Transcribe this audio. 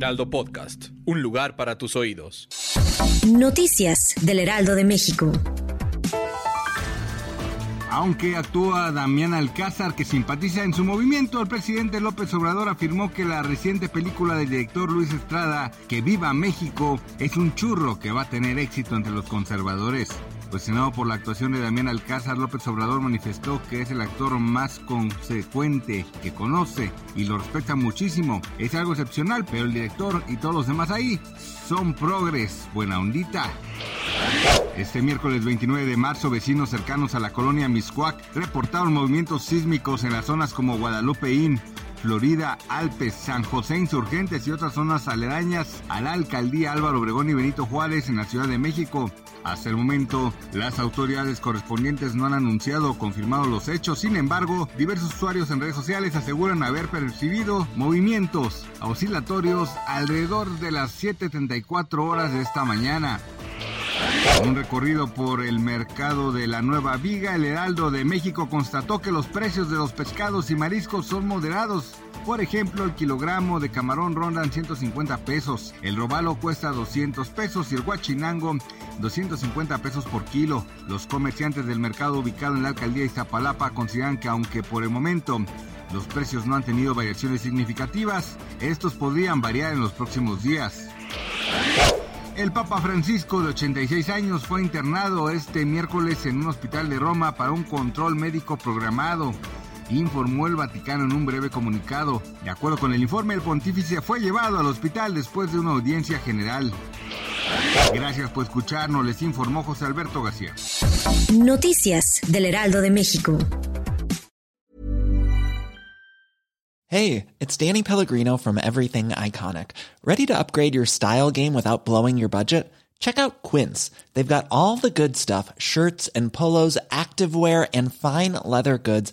Heraldo Podcast, un lugar para tus oídos. Noticias del Heraldo de México. Aunque actúa Damián Alcázar, que simpatiza en su movimiento, el presidente López Obrador afirmó que la reciente película del director Luis Estrada, Que Viva México, es un churro que va a tener éxito entre los conservadores. Cuestionado por la actuación de Damián Alcázar, López Obrador manifestó que es el actor más consecuente que conoce y lo respeta muchísimo. Es algo excepcional, pero el director y todos los demás ahí son progres. Buena ondita. Este miércoles 29 de marzo, vecinos cercanos a la colonia Miscuac reportaron movimientos sísmicos en las zonas como Guadalupeín, Florida, Alpes, San José Insurgentes y otras zonas aledañas a la alcaldía Álvaro Obregón y Benito Juárez en la Ciudad de México. Hasta el momento, las autoridades correspondientes no han anunciado o confirmado los hechos. Sin embargo, diversos usuarios en redes sociales aseguran haber percibido movimientos oscilatorios alrededor de las 7.34 horas de esta mañana. Un recorrido por el mercado de la Nueva Viga, el Heraldo de México constató que los precios de los pescados y mariscos son moderados. Por ejemplo, el kilogramo de camarón rondan 150 pesos, el robalo cuesta 200 pesos y el guachinango 250 pesos por kilo. Los comerciantes del mercado ubicado en la alcaldía de Iztapalapa consideran que aunque por el momento los precios no han tenido variaciones significativas, estos podrían variar en los próximos días. El Papa Francisco, de 86 años, fue internado este miércoles en un hospital de Roma para un control médico programado, informó el Vaticano en un breve comunicado. De acuerdo con el informe, el pontífice fue llevado al hospital después de una audiencia general. Gracias por escucharnos, les informó José Alberto García. Noticias del Heraldo de México. Hey, it's Danny Pellegrino from Everything Iconic. Ready to upgrade your style game without blowing your budget? Check out Quince. They've got all the good stuff shirts and polos, activewear, and fine leather goods,